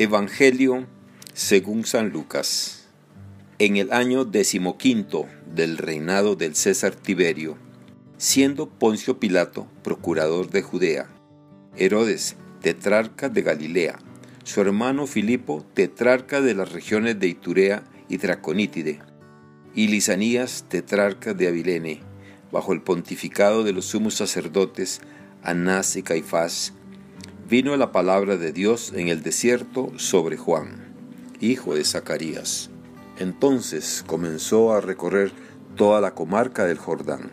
Evangelio según San Lucas. En el año decimoquinto del reinado del César Tiberio, siendo Poncio Pilato procurador de Judea, Herodes tetrarca de Galilea, su hermano Filipo tetrarca de las regiones de Iturea y Traconítide, y Lisanías tetrarca de Abilene, bajo el pontificado de los sumos sacerdotes Anás y Caifás, vino la palabra de Dios en el desierto sobre Juan, hijo de Zacarías. Entonces comenzó a recorrer toda la comarca del Jordán,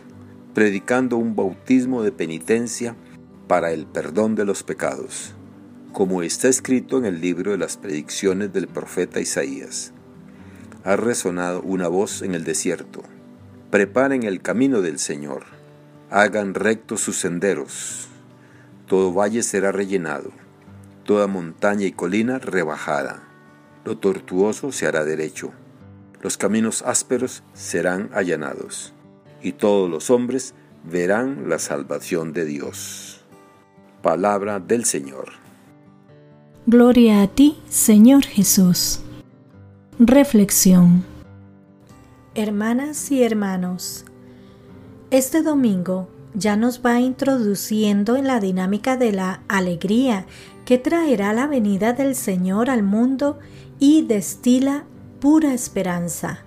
predicando un bautismo de penitencia para el perdón de los pecados, como está escrito en el libro de las predicciones del profeta Isaías. Ha resonado una voz en el desierto. Preparen el camino del Señor, hagan rectos sus senderos todo valle será rellenado, toda montaña y colina rebajada. Lo tortuoso se hará derecho, los caminos ásperos serán allanados, y todos los hombres verán la salvación de Dios. Palabra del Señor. Gloria a ti, Señor Jesús. Reflexión. Hermanas y hermanos, este domingo ya nos va introduciendo en la dinámica de la alegría que traerá la venida del Señor al mundo y destila pura esperanza.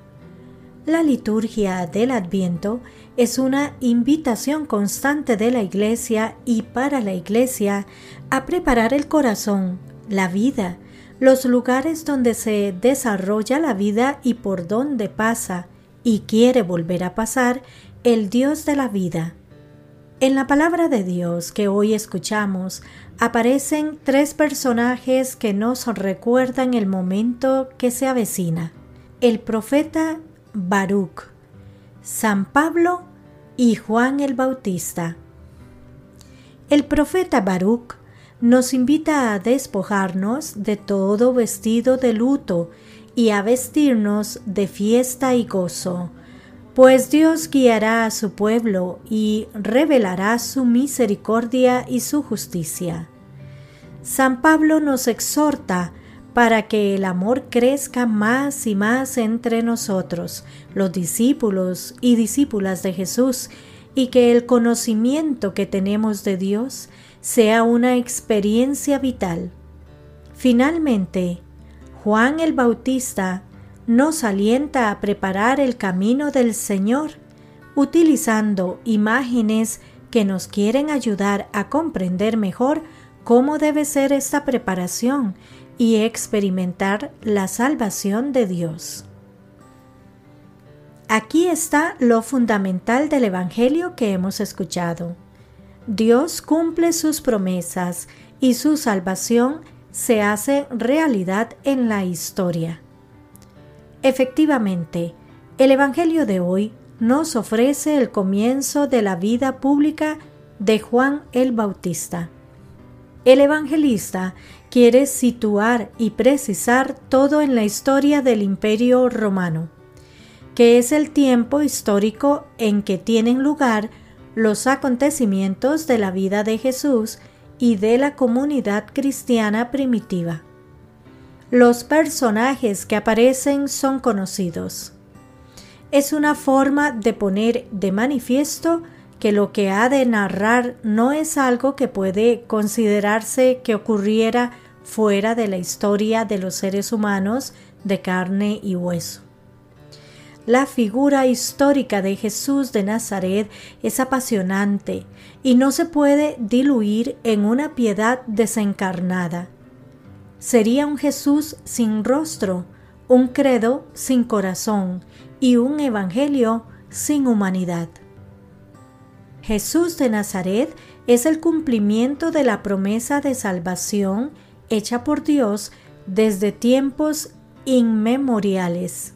La liturgia del Adviento es una invitación constante de la Iglesia y para la Iglesia a preparar el corazón, la vida, los lugares donde se desarrolla la vida y por donde pasa y quiere volver a pasar el Dios de la vida. En la palabra de Dios que hoy escuchamos aparecen tres personajes que nos recuerdan el momento que se avecina. El profeta Baruch, San Pablo y Juan el Bautista. El profeta Baruch nos invita a despojarnos de todo vestido de luto y a vestirnos de fiesta y gozo pues Dios guiará a su pueblo y revelará su misericordia y su justicia. San Pablo nos exhorta para que el amor crezca más y más entre nosotros, los discípulos y discípulas de Jesús, y que el conocimiento que tenemos de Dios sea una experiencia vital. Finalmente, Juan el Bautista nos alienta a preparar el camino del Señor, utilizando imágenes que nos quieren ayudar a comprender mejor cómo debe ser esta preparación y experimentar la salvación de Dios. Aquí está lo fundamental del Evangelio que hemos escuchado. Dios cumple sus promesas y su salvación se hace realidad en la historia. Efectivamente, el Evangelio de hoy nos ofrece el comienzo de la vida pública de Juan el Bautista. El evangelista quiere situar y precisar todo en la historia del Imperio romano, que es el tiempo histórico en que tienen lugar los acontecimientos de la vida de Jesús y de la comunidad cristiana primitiva. Los personajes que aparecen son conocidos. Es una forma de poner de manifiesto que lo que ha de narrar no es algo que puede considerarse que ocurriera fuera de la historia de los seres humanos de carne y hueso. La figura histórica de Jesús de Nazaret es apasionante y no se puede diluir en una piedad desencarnada sería un Jesús sin rostro, un credo sin corazón y un evangelio sin humanidad. Jesús de Nazaret es el cumplimiento de la promesa de salvación hecha por Dios desde tiempos inmemoriales.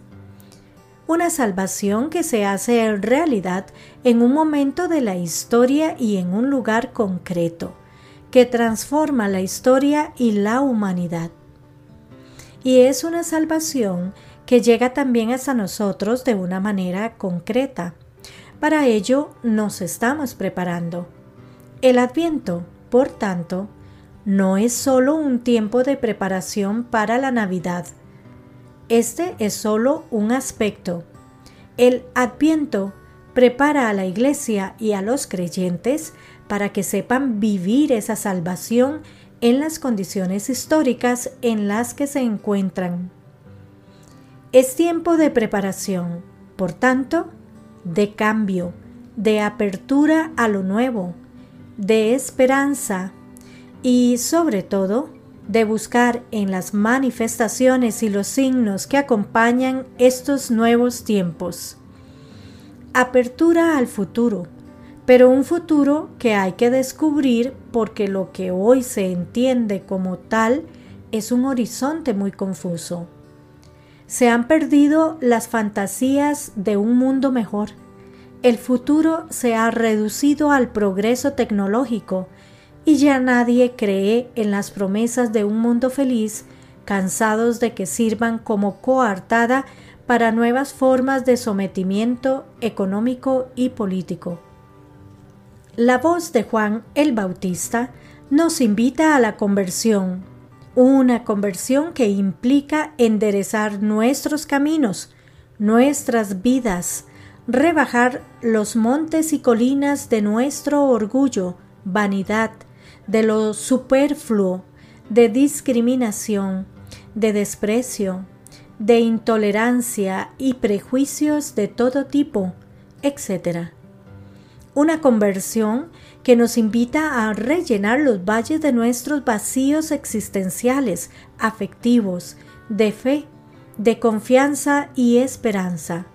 Una salvación que se hace realidad en un momento de la historia y en un lugar concreto que transforma la historia y la humanidad. Y es una salvación que llega también hasta nosotros de una manera concreta. Para ello nos estamos preparando. El adviento, por tanto, no es solo un tiempo de preparación para la Navidad. Este es solo un aspecto. El Adviento prepara a la Iglesia y a los creyentes para que sepan vivir esa salvación en las condiciones históricas en las que se encuentran. Es tiempo de preparación, por tanto, de cambio, de apertura a lo nuevo, de esperanza y, sobre todo, de buscar en las manifestaciones y los signos que acompañan estos nuevos tiempos. Apertura al futuro, pero un futuro que hay que descubrir porque lo que hoy se entiende como tal es un horizonte muy confuso. Se han perdido las fantasías de un mundo mejor. El futuro se ha reducido al progreso tecnológico y ya nadie cree en las promesas de un mundo feliz, cansados de que sirvan como coartada para nuevas formas de sometimiento económico y político. La voz de Juan el Bautista nos invita a la conversión, una conversión que implica enderezar nuestros caminos, nuestras vidas, rebajar los montes y colinas de nuestro orgullo, vanidad, de lo superfluo, de discriminación, de desprecio, de intolerancia y prejuicios de todo tipo, etc una conversión que nos invita a rellenar los valles de nuestros vacíos existenciales, afectivos, de fe, de confianza y esperanza.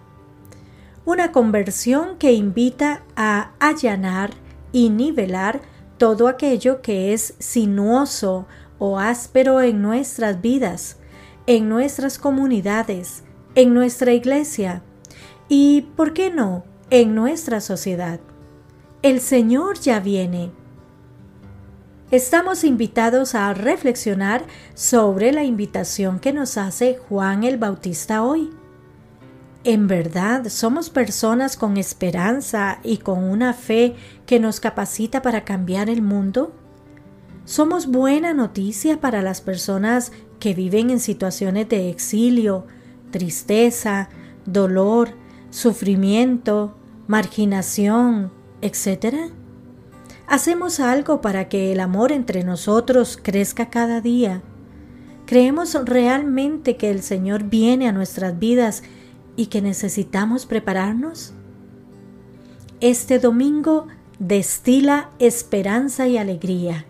Una conversión que invita a allanar y nivelar todo aquello que es sinuoso o áspero en nuestras vidas, en nuestras comunidades, en nuestra iglesia y, ¿por qué no?, en nuestra sociedad el Señor ya viene. Estamos invitados a reflexionar sobre la invitación que nos hace Juan el Bautista hoy. En verdad, somos personas con esperanza y con una fe que nos capacita para cambiar el mundo. Somos buena noticia para las personas que viven en situaciones de exilio, tristeza, dolor, sufrimiento, marginación, etcétera? ¿Hacemos algo para que el amor entre nosotros crezca cada día? ¿Creemos realmente que el Señor viene a nuestras vidas y que necesitamos prepararnos? Este domingo destila esperanza y alegría.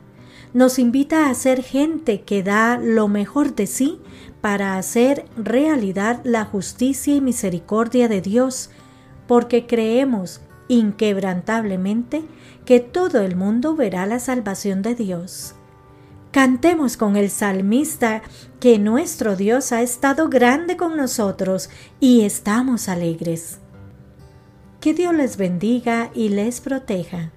Nos invita a ser gente que da lo mejor de sí para hacer realidad la justicia y misericordia de Dios, porque creemos inquebrantablemente que todo el mundo verá la salvación de Dios. Cantemos con el salmista que nuestro Dios ha estado grande con nosotros y estamos alegres. Que Dios les bendiga y les proteja.